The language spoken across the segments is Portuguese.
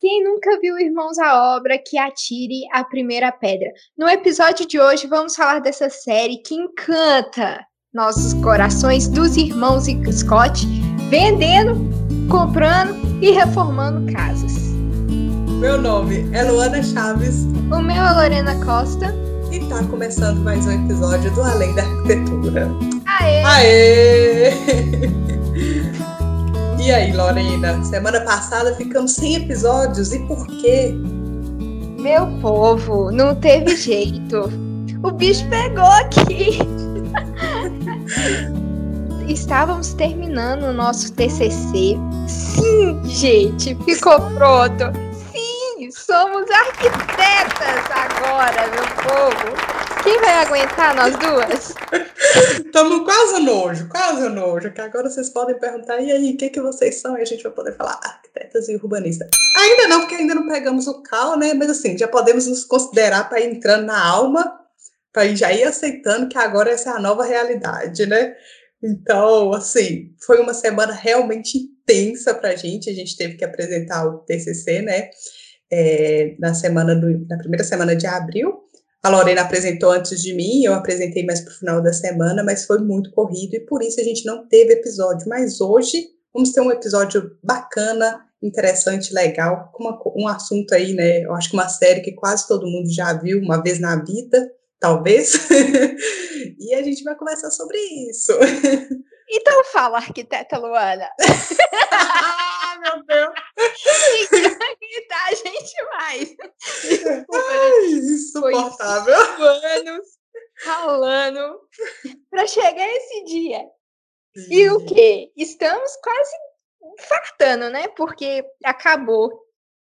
Quem nunca viu Irmãos à Obra, que atire a primeira pedra. No episódio de hoje, vamos falar dessa série que encanta nossos corações dos irmãos Scott, vendendo, comprando e reformando casas. Meu nome é Luana Chaves. O meu é Lorena Costa. E tá começando mais um episódio do Além da Arquitetura. Aê! Aê! E aí, Lorena? Semana passada ficamos sem episódios. E por quê? Meu povo, não teve jeito. O bicho pegou aqui. Estávamos terminando o nosso TCC. Sim, gente, ficou pronto. Sim, somos arquitetas agora, meu povo. Quem vai aguentar nós duas? Estamos quase nojo, quase nojo. Que agora vocês podem perguntar, e aí, o que, que vocês são? E a gente vai poder falar arquitetas e urbanistas. Ainda não, porque ainda não pegamos o cal, né? Mas assim, já podemos nos considerar para ir entrando na alma, para já ir aceitando que agora essa é a nova realidade, né? Então, assim, foi uma semana realmente intensa para a gente. A gente teve que apresentar o TCC, né? É, na semana do, na primeira semana de abril. A Lorena apresentou antes de mim, eu apresentei mais para o final da semana, mas foi muito corrido e por isso a gente não teve episódio. Mas hoje vamos ter um episódio bacana, interessante, legal, com uma, um assunto aí, né? Eu acho que uma série que quase todo mundo já viu uma vez na vida, talvez. e a gente vai conversar sobre isso. Então fala, arquiteta Luana. meu Deus! irritar a gente mais. Desculpa, Ai, insuportável. anos ralando para chegar esse dia. Sim. E o que? Estamos quase fartando, né? Porque acabou.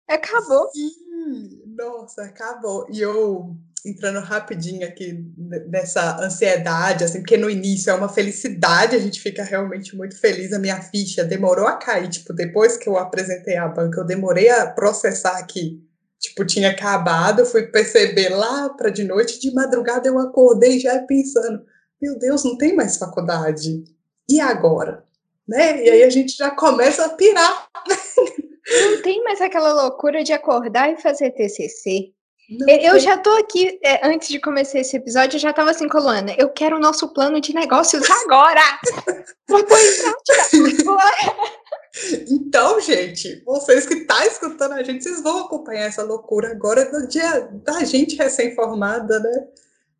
Acabou. Sim. Nossa, acabou. E eu entrando rapidinho aqui nessa ansiedade, assim, porque no início é uma felicidade, a gente fica realmente muito feliz. A minha ficha demorou a cair, tipo, depois que eu apresentei a banca, eu demorei a processar que, tipo, tinha acabado, fui perceber lá para de noite, de madrugada eu acordei já pensando, meu Deus, não tem mais faculdade. E agora? Né? E aí a gente já começa a pirar. Não tem mais aquela loucura de acordar e fazer TCC. Não eu já tô aqui, é, antes de começar esse episódio, eu já tava assim, Colana, eu quero o nosso plano de negócios agora! Pra pôr em prática agora! Então, gente, vocês que estão tá escutando a gente, vocês vão acompanhar essa loucura agora no dia da gente recém-formada, né?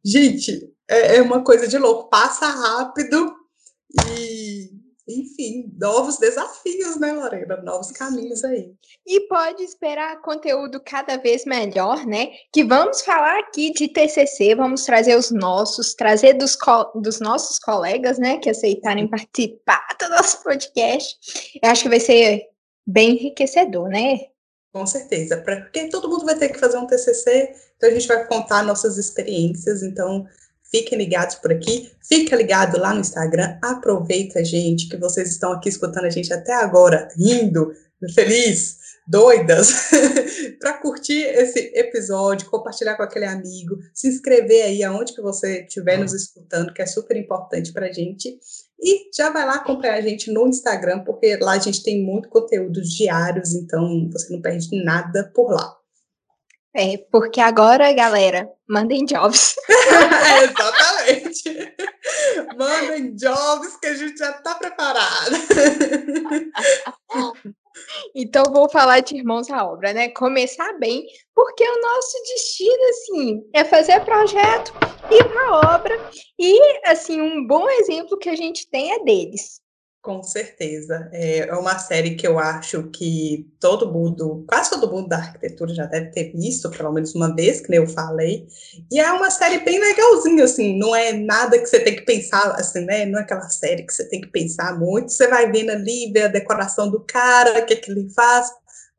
Gente, é, é uma coisa de louco, passa rápido e enfim, novos desafios, né, Lorena? Novos caminhos aí. E pode esperar conteúdo cada vez melhor, né? Que vamos falar aqui de TCC, vamos trazer os nossos, trazer dos, dos nossos colegas, né, que aceitarem participar do nosso podcast. Eu acho que vai ser bem enriquecedor, né? Com certeza, porque todo mundo vai ter que fazer um TCC, então a gente vai contar nossas experiências, então Fiquem ligados por aqui, fica ligado lá no Instagram, aproveita, gente, que vocês estão aqui escutando a gente até agora, rindo, feliz, doidas, para curtir esse episódio, compartilhar com aquele amigo, se inscrever aí aonde que você estiver nos escutando, que é super importante para gente. E já vai lá acompanhar a gente no Instagram, porque lá a gente tem muito conteúdo diários, então você não perde nada por lá. É, porque agora, galera, mandem jobs. é, exatamente. mandem jobs que a gente já está preparado. então, vou falar de Irmãos à Obra, né? Começar bem, porque o nosso destino, assim, é fazer projeto, ir para obra. E, assim, um bom exemplo que a gente tem é deles. Com certeza. É uma série que eu acho que todo mundo, quase todo mundo da arquitetura já deve ter visto, pelo menos uma vez, que eu falei. E é uma série bem legalzinha, assim, não é nada que você tem que pensar, assim, né? Não é aquela série que você tem que pensar muito. Você vai vendo ali, ver a decoração do cara, o que, é que ele faz.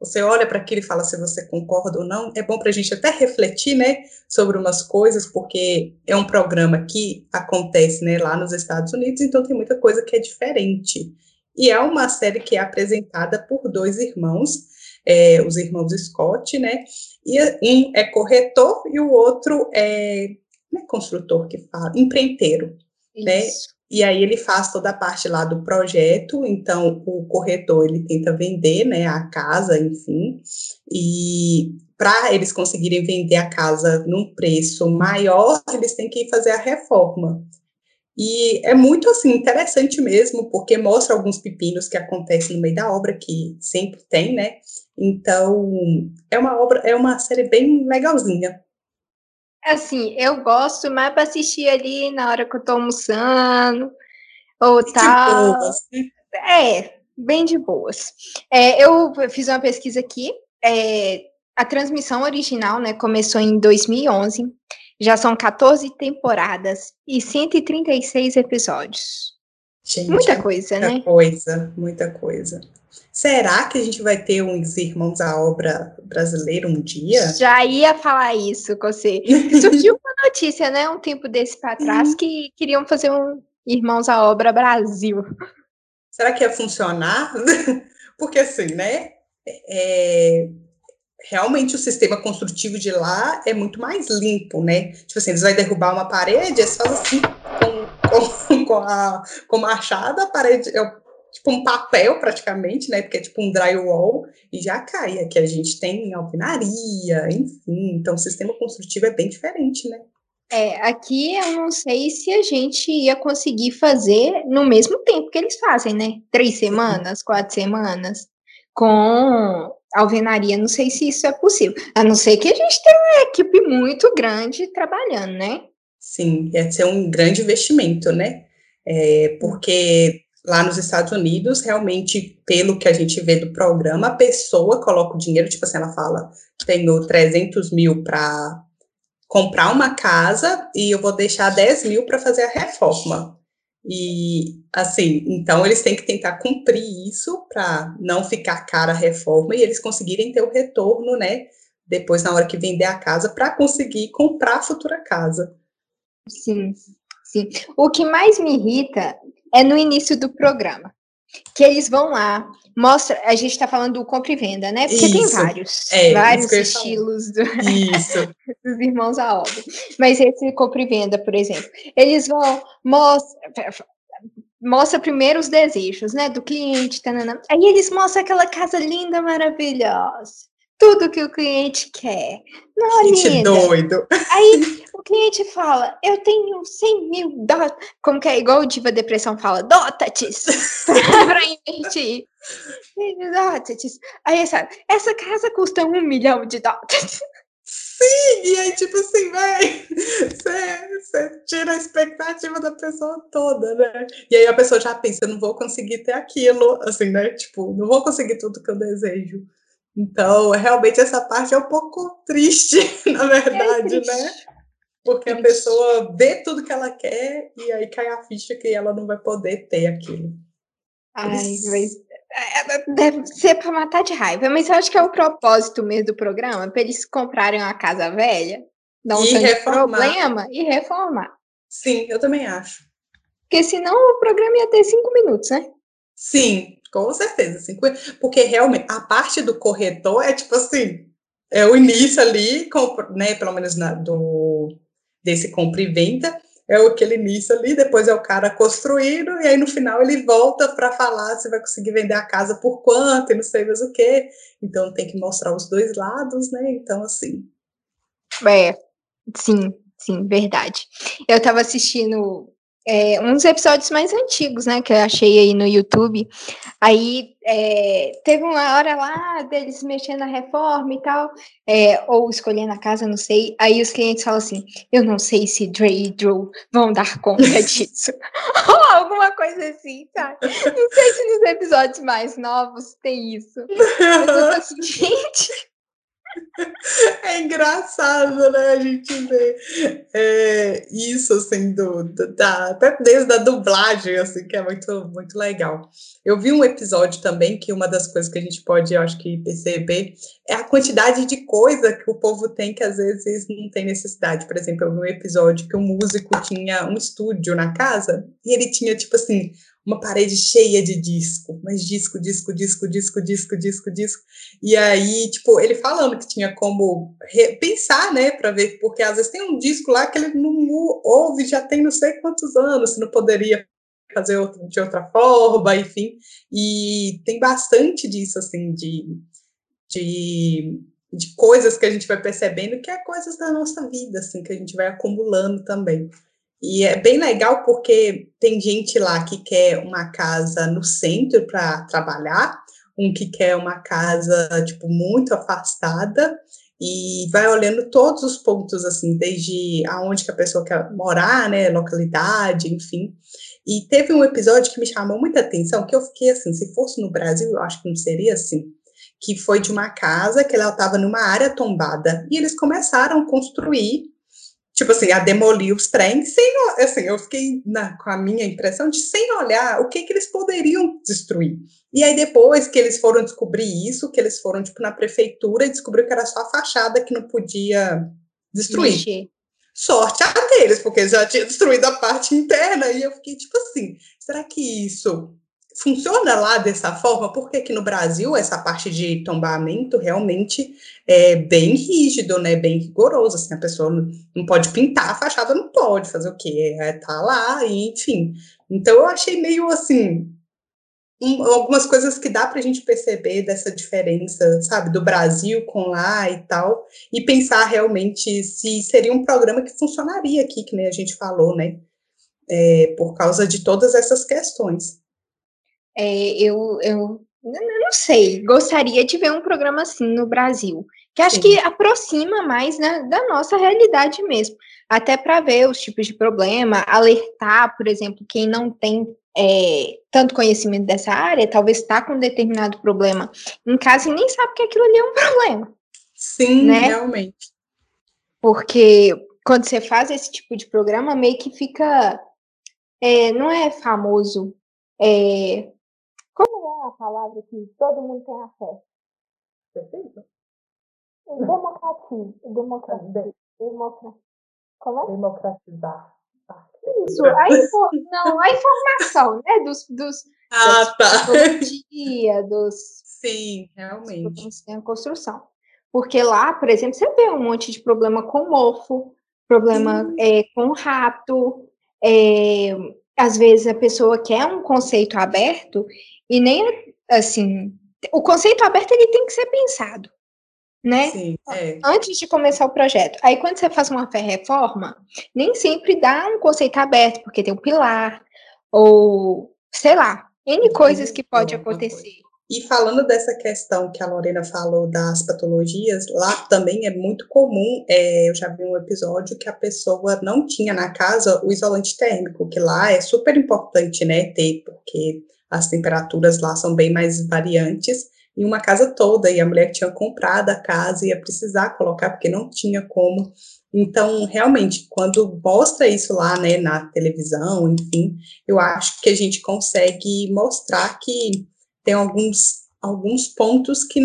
Você olha para aquilo e fala se você concorda ou não. É bom para a gente até refletir, né, sobre umas coisas, porque é um programa que acontece, né, lá nos Estados Unidos, então tem muita coisa que é diferente. E é uma série que é apresentada por dois irmãos, é, os irmãos Scott, né, e um é corretor e o outro é, não é construtor que fala, empreiteiro, né? Isso. né? E aí ele faz toda a parte lá do projeto, então o corretor ele tenta vender, né, a casa, enfim, e para eles conseguirem vender a casa num preço maior, eles têm que fazer a reforma. E é muito assim interessante mesmo, porque mostra alguns pepinos que acontecem no meio da obra que sempre tem, né? Então, é uma obra, é uma série bem legalzinha. Assim, eu gosto mais para assistir ali na hora que eu tô almoçando, ou de tal. Boas. Né? É, bem de boas. É, eu fiz uma pesquisa aqui, é, a transmissão original, né, começou em 2011, já são 14 temporadas e 136 episódios. Gente, muita coisa, muita né? Muita coisa, muita coisa. Será que a gente vai ter uns Irmãos à Obra brasileiro um dia? Já ia falar isso com você. Surgiu uma notícia, né, um tempo desse para trás, uhum. que queriam fazer um Irmãos à Obra Brasil. Será que ia funcionar? Porque assim, né? É, realmente o sistema construtivo de lá é muito mais limpo, né? Tipo assim, eles vão derrubar uma parede, eles fazem assim com, com, com, a, com machado, a parede é tipo um papel praticamente, né? Porque é tipo um drywall e já cai. Aqui a gente tem alvenaria, enfim. Então o sistema construtivo é bem diferente, né? É, aqui eu não sei se a gente ia conseguir fazer no mesmo tempo que eles fazem, né? Três semanas, quatro semanas, com alvenaria. Não sei se isso é possível. A não ser que a gente tenha uma equipe muito grande trabalhando, né? Sim, ia ser um grande investimento, né? É, porque lá nos Estados Unidos, realmente, pelo que a gente vê do programa, a pessoa coloca o dinheiro, tipo assim, ela fala, tenho 300 mil para comprar uma casa e eu vou deixar 10 mil para fazer a reforma. E, assim, então eles têm que tentar cumprir isso para não ficar cara a reforma e eles conseguirem ter o retorno, né, depois na hora que vender a casa, para conseguir comprar a futura casa. Sim, sim. O que mais me irrita é no início do programa. Que eles vão lá, mostra, a gente está falando do compra e venda, né? Porque isso, tem vários, é, vários estilos do, dos irmãos à obra. Mas esse compra e venda, por exemplo, eles vão, mostra, mostra primeiro os desejos, né, do cliente, tanana. aí eles mostram aquela casa linda, maravilhosa tudo que o cliente quer. Não, Gente doido. Aí o cliente fala, eu tenho 100 mil dólares, como que é igual o Diva Depressão fala, dótates, para investir. Dótates. Aí sabe, essa casa custa um milhão de dólares. Sim, e aí, tipo assim, véi, você tira a expectativa da pessoa toda, né? E aí a pessoa já pensa, não vou conseguir ter aquilo, assim, né? Tipo, não vou conseguir tudo que eu desejo. Então, realmente, essa parte é um pouco triste, na verdade, é né? Porque a pessoa vê tudo que ela quer e aí cai a ficha que ela não vai poder ter aquilo. Ai, mas é, é, deve ser para matar de raiva, mas eu acho que é o propósito mesmo do programa, para eles comprarem uma casa velha, dar um problema e reformar. Sim, eu também acho. Porque senão o programa ia ter cinco minutos, né? Sim, com certeza, assim, porque realmente a parte do corretor é tipo assim, é o início ali, né, pelo menos na, do, desse compra e venda, é aquele início ali, depois é o cara construindo, e aí no final ele volta para falar se vai conseguir vender a casa por quanto e não sei mais o que. Então tem que mostrar os dois lados, né? Então, assim. É, sim, sim, verdade. Eu estava assistindo é, uns episódios mais antigos, né, que eu achei aí no YouTube. Aí é, teve uma hora lá deles mexendo na reforma e tal, é, ou escolhendo a casa, não sei. Aí os clientes falam assim: Eu não sei se Dre e Drew vão dar conta disso. ou alguma coisa assim, sabe? Não sei se nos episódios mais novos tem isso. Mas eu tô assim, gente. É engraçado, né? A gente vê é, isso, assim, do, do, da, até desde a dublagem, assim, que é muito, muito legal. Eu vi um episódio também que uma das coisas que a gente pode, eu acho que, perceber é a quantidade de coisa que o povo tem que às vezes não tem necessidade. Por exemplo, eu vi um episódio que um músico tinha um estúdio na casa e ele tinha, tipo assim, uma parede cheia de disco, mas disco, disco, disco, disco, disco, disco, disco. E aí, tipo, ele falando que tinha como pensar, né, para ver, porque às vezes tem um disco lá que ele não ouve já tem não sei quantos anos, se não poderia fazer de outra forma, enfim. E tem bastante disso, assim, de, de, de coisas que a gente vai percebendo que é coisas da nossa vida, assim, que a gente vai acumulando também. E é bem legal porque tem gente lá que quer uma casa no centro para trabalhar, um que quer uma casa, tipo, muito afastada, e vai olhando todos os pontos, assim, desde aonde que a pessoa quer morar, né, localidade, enfim. E teve um episódio que me chamou muita atenção, que eu fiquei assim, se fosse no Brasil, eu acho que não seria assim, que foi de uma casa que ela estava numa área tombada, e eles começaram a construir tipo assim, a demolir os trens, sem, assim, eu fiquei na, com a minha impressão de sem olhar o que que eles poderiam destruir. E aí depois que eles foram descobrir isso, que eles foram, tipo, na prefeitura e descobriu que era só a fachada que não podia destruir. Mexer. Sorte a deles, porque já tinha destruído a parte interna, e eu fiquei, tipo assim, será que isso funciona lá dessa forma, porque aqui no Brasil essa parte de tombamento realmente é bem rígido, né, bem rigoroso, assim, a pessoa não, pode pintar a fachada, não pode fazer o quê? É, tá lá, enfim. Então eu achei meio assim, um, algumas coisas que dá para a gente perceber dessa diferença, sabe, do Brasil com lá e tal, e pensar realmente se seria um programa que funcionaria aqui, que nem a gente falou, né, é, por causa de todas essas questões. É, eu, eu não sei, gostaria de ver um programa assim no Brasil, que acho Sim. que aproxima mais né, da nossa realidade mesmo, até para ver os tipos de problema, alertar, por exemplo, quem não tem é, tanto conhecimento dessa área, talvez está com um determinado problema em casa e nem sabe que aquilo ali é um problema. Sim, né? realmente. Porque quando você faz esse tipo de programa, meio que fica. É, não é famoso. É, como é a palavra que todo mundo tem acesso? Perfeito. Democratia. Democracia. Democracia. Como é? Democratizar. Isso, a info... não, a informação, né? Dos, dos ah, tá. dia, dos. Sim, realmente. Tem a construção. Porque lá, por exemplo, você vê um monte de problema com mofo, problema é, com rato, é, às vezes a pessoa quer um conceito aberto e nem assim, o conceito aberto ele tem que ser pensado, né? Sim, é. Antes de começar o projeto. Aí quando você faz uma reforma, nem sempre dá um conceito aberto, porque tem um pilar ou sei lá, N coisas que pode acontecer. E falando dessa questão que a Lorena falou das patologias, lá também é muito comum. É, eu já vi um episódio que a pessoa não tinha na casa o isolante térmico, que lá é super importante, né, ter, porque as temperaturas lá são bem mais variantes, em uma casa toda, e a mulher que tinha comprado a casa ia precisar colocar, porque não tinha como. Então, realmente, quando mostra isso lá, né, na televisão, enfim, eu acho que a gente consegue mostrar que tem alguns alguns pontos que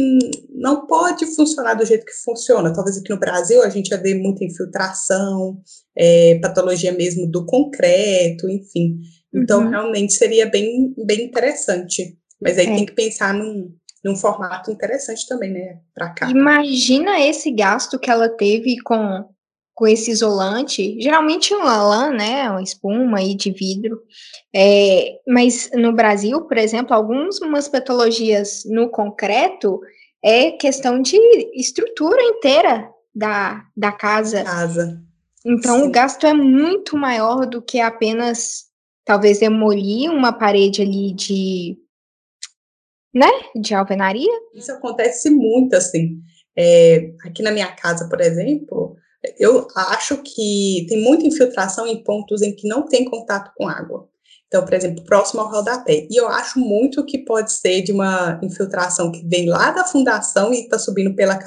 não pode funcionar do jeito que funciona. Talvez aqui no Brasil a gente já vê muita infiltração, é, patologia mesmo do concreto, enfim. Então, uhum. realmente seria bem, bem interessante. Mas aí é. tem que pensar num, num formato interessante também, né, para cá. Imagina esse gasto que ela teve com, com esse isolante, geralmente um lã, né, uma espuma aí de vidro, é, mas no Brasil, por exemplo, algumas patologias no concreto é questão de estrutura inteira da, da casa. Casa. Então, Sim. o gasto é muito maior do que apenas talvez demolir uma parede ali de, né, de alvenaria. Isso acontece muito, assim. É, aqui na minha casa, por exemplo, eu acho que tem muita infiltração em pontos em que não tem contato com água. Então, por exemplo, próximo ao rodapé. E eu acho muito que pode ser de uma infiltração que vem lá da fundação e está subindo pela,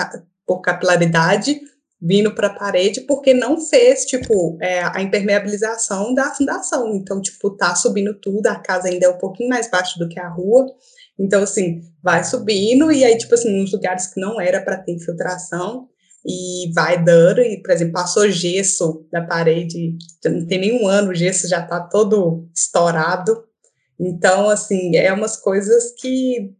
por capilaridade vindo para a parede porque não fez, tipo, é, a impermeabilização da fundação. Então, tipo, tá subindo tudo, a casa ainda é um pouquinho mais baixa do que a rua. Então, assim, vai subindo e aí, tipo assim, nos lugares que não era para ter infiltração e vai dando, e, por exemplo, passou gesso na parede, não tem nenhum ano, o gesso já tá todo estourado. Então, assim, é umas coisas que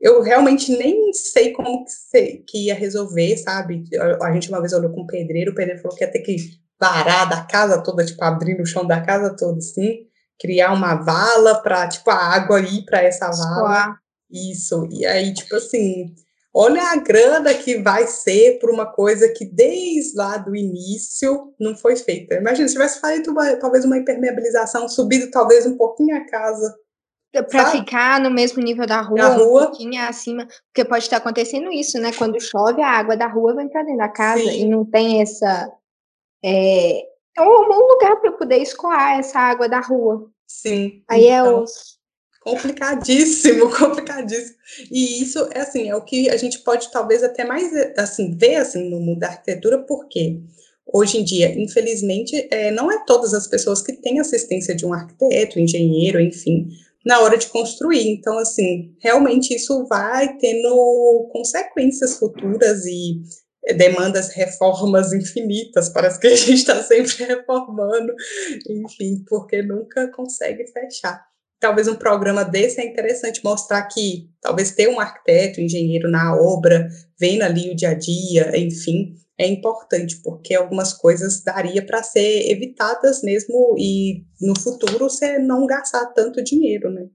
eu realmente nem sei como que, que ia resolver, sabe? A, gente uma vez olhou com o pedreiro, o pedreiro falou que ia ter que varar da casa toda, tipo, abrir o chão da casa toda, assim. criar uma vala para tipo a água ir para essa vala. Isso. E aí tipo assim, olha a grana que vai ser por uma coisa que desde lá do início não foi feita. Imagina se tivesse feito uma, talvez uma impermeabilização, subido talvez um pouquinho a casa para ficar no mesmo nível da rua, rua, um pouquinho acima, porque pode estar acontecendo isso, né? Quando chove, a água da rua vem para dentro da casa Sim. e não tem essa é, é um lugar para poder escoar essa água da rua. Sim. Aí é então, é os complicadíssimo, complicadíssimo. E isso é assim, é o que a gente pode talvez até mais assim ver assim no mundo da arquitetura, porque hoje em dia, infelizmente, é, não é todas as pessoas que têm assistência de um arquiteto, engenheiro, enfim, na hora de construir. Então, assim, realmente isso vai tendo consequências futuras e demandas reformas infinitas, parece que a gente está sempre reformando, enfim, porque nunca consegue fechar. Talvez um programa desse é interessante mostrar que talvez ter um arquiteto, um engenheiro na obra, vendo ali o dia a dia, enfim, é importante, porque algumas coisas daria para ser evitadas mesmo e no futuro você não gastar tanto dinheiro, né?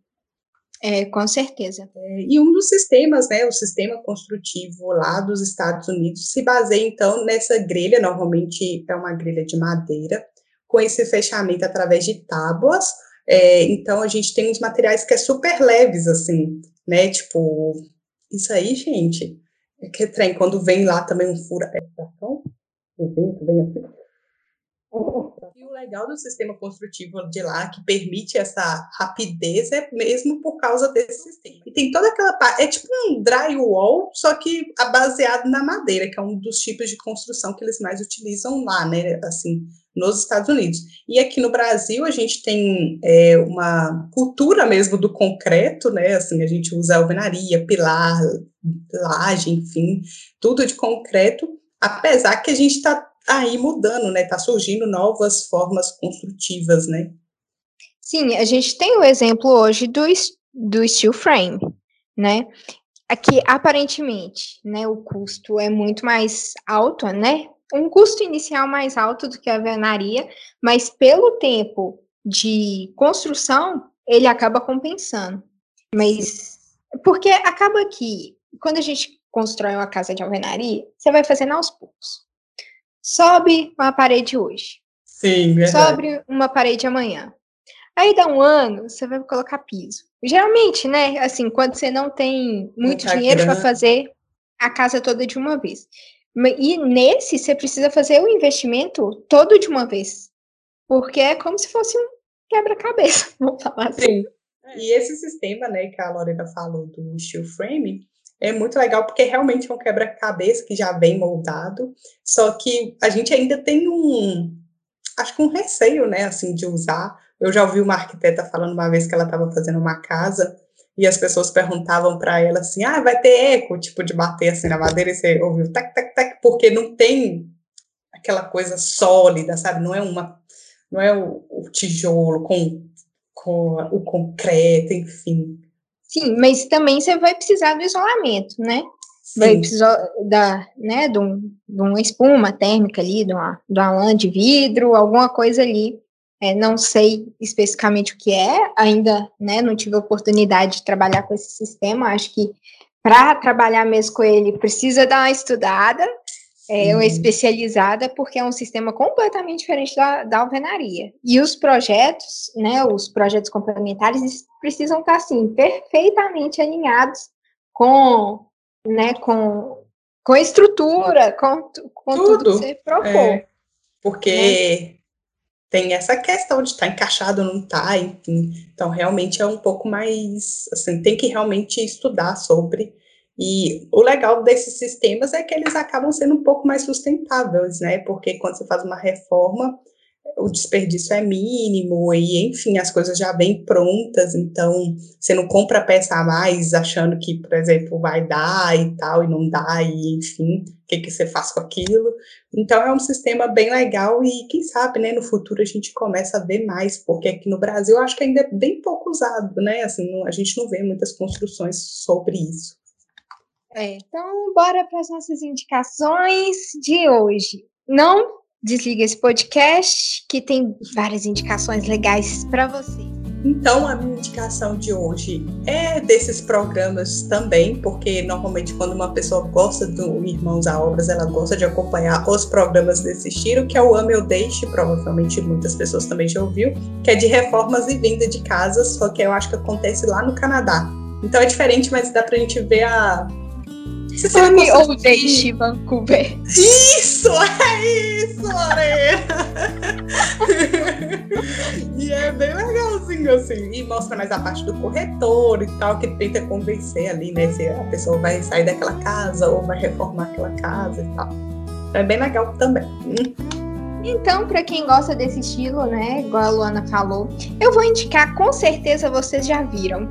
É, com certeza. É, e um dos sistemas, né, o sistema construtivo lá dos Estados Unidos, se baseia então nessa grelha, normalmente é uma grelha de madeira, com esse fechamento através de tábuas. É, então a gente tem uns materiais que é super leves, assim, né? Tipo, isso aí, gente, é que trem, quando vem lá também um furacão, o vento vem assim. E o legal do sistema construtivo de lá, que permite essa rapidez, é mesmo por causa desse sistema. E tem toda aquela parte, é tipo um drywall, só que baseado na madeira, que é um dos tipos de construção que eles mais utilizam lá, né, assim, nos Estados Unidos. E aqui no Brasil a gente tem é, uma cultura mesmo do concreto, né, assim, a gente usa alvenaria, pilar, laje, enfim, tudo de concreto, apesar que a gente está aí mudando, né? Tá surgindo novas formas construtivas, né? Sim, a gente tem o exemplo hoje do, do steel frame, né? Aqui, aparentemente, né, o custo é muito mais alto, né? Um custo inicial mais alto do que a alvenaria, mas pelo tempo de construção, ele acaba compensando. Mas, porque acaba que, quando a gente constrói uma casa de alvenaria, você vai fazendo aos poucos. Sobe uma parede hoje. Sim, verdade. Sobe uma parede amanhã. Aí dá um ano, você vai colocar piso. Geralmente, né, assim, quando você não tem muito Muita dinheiro para fazer a casa toda de uma vez. E nesse, você precisa fazer o investimento todo de uma vez. Porque é como se fosse um quebra-cabeça, vamos falar assim. Sim. E esse sistema, né, que a Lorena falou do steel frame, é muito legal porque realmente é um quebra-cabeça que já vem moldado, só que a gente ainda tem um, acho que um receio, né, assim, de usar. Eu já ouvi uma arquiteta falando uma vez que ela estava fazendo uma casa e as pessoas perguntavam para ela assim, ah, vai ter eco, tipo, de bater assim na madeira e você ouviu tac, tac, tac, porque não tem aquela coisa sólida, sabe? Não é uma, não é o, o tijolo com, com o concreto, enfim. Sim, mas também você vai precisar do isolamento, né? Sim. Vai precisar da, né, de, um, de uma espuma térmica ali, de uma, de uma lã de vidro, alguma coisa ali. É, não sei especificamente o que é, ainda né, não tive a oportunidade de trabalhar com esse sistema. Acho que para trabalhar mesmo com ele precisa dar uma estudada, é, uma especializada, porque é um sistema completamente diferente da, da alvenaria. E os projetos, né, os projetos complementares, precisam estar, assim, perfeitamente alinhados com, né, com, com a estrutura, com, com tudo, tudo que você propôs. É, porque né? tem essa questão de estar tá encaixado ou não tá, enfim. Então, realmente é um pouco mais, assim, tem que realmente estudar sobre e o legal desses sistemas é que eles acabam sendo um pouco mais sustentáveis, né? Porque quando você faz uma reforma, o desperdício é mínimo e, enfim, as coisas já vêm prontas, então você não compra peça a mais achando que, por exemplo, vai dar e tal, e não dá, e enfim, o que, que você faz com aquilo. Então é um sistema bem legal e quem sabe, né, no futuro a gente começa a ver mais, porque aqui no Brasil eu acho que ainda é bem pouco usado, né? Assim, não, a gente não vê muitas construções sobre isso. É, então, bora para as nossas indicações de hoje. Não desliga esse podcast, que tem várias indicações legais para você. Então, a minha indicação de hoje é desses programas também, porque normalmente quando uma pessoa gosta do Irmãos a Obras, ela gosta de acompanhar os programas desse estilo, que é o Ame ou Deixe, provavelmente muitas pessoas também já ouviu, que é de reformas e venda de casas, só que eu acho que acontece lá no Canadá. Então é diferente, mas dá pra gente ver a, Ame ou deixe Vancouver. Isso, é isso, Lorena! e é bem legalzinho, assim. E mostra mais a parte do corretor e tal, que tenta convencer ali, né? Se a pessoa vai sair daquela casa ou vai reformar aquela casa e tal. É bem legal também. Então, para quem gosta desse estilo, né, igual a Luana falou, eu vou indicar, com certeza vocês já viram,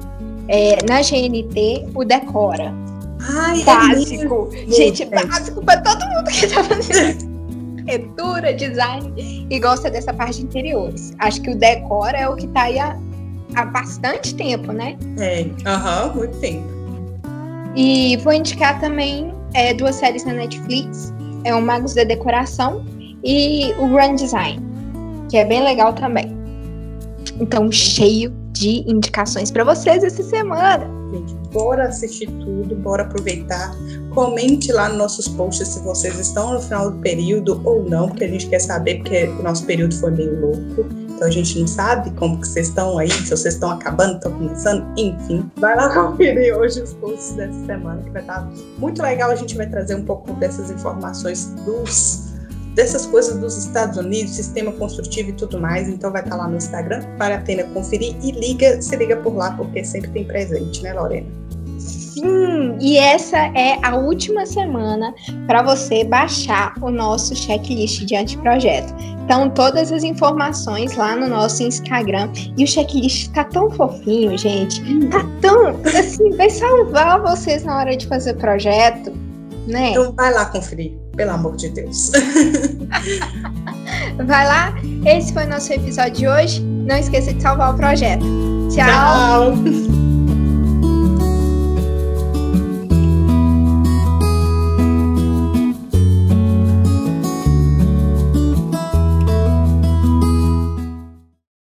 é, na GNT, o Decora. Ai, é básico. É Gente, básico para todo mundo que tá fazendo arquitetura, design e gosta dessa parte de interiores. Acho que o decor é o que tá aí há, há bastante tempo, né? É, aham, uhum, muito tempo. E vou indicar também é, duas séries na Netflix. É o Magos da Decoração e o Grand Design, que é bem legal também. Então, cheio de indicações para vocês essa semana. Gente, bora assistir tudo, bora aproveitar. Comente lá nos nossos posts se vocês estão no final do período ou não, porque a gente quer saber, porque o nosso período foi meio louco. Então a gente não sabe como que vocês estão aí, se vocês estão acabando, estão começando, enfim. Vai lá conferir hoje os posts dessa semana, que vai estar muito legal. A gente vai trazer um pouco dessas informações dos dessas coisas dos Estados Unidos, sistema construtivo e tudo mais. Então vai estar lá no Instagram, vale a pena conferir e liga, se liga por lá, porque sempre tem presente, né, Lorena? Sim, e essa é a última semana para você baixar o nosso checklist de anteprojeto. Então, todas as informações lá no nosso Instagram. E o checklist tá tão fofinho, gente. Tá tão. Assim, vai salvar vocês na hora de fazer o projeto, né? Então, vai lá conferir pelo amor de Deus. Vai lá, esse foi o nosso episódio de hoje. Não esqueça de salvar o projeto. Tchau. Tchau.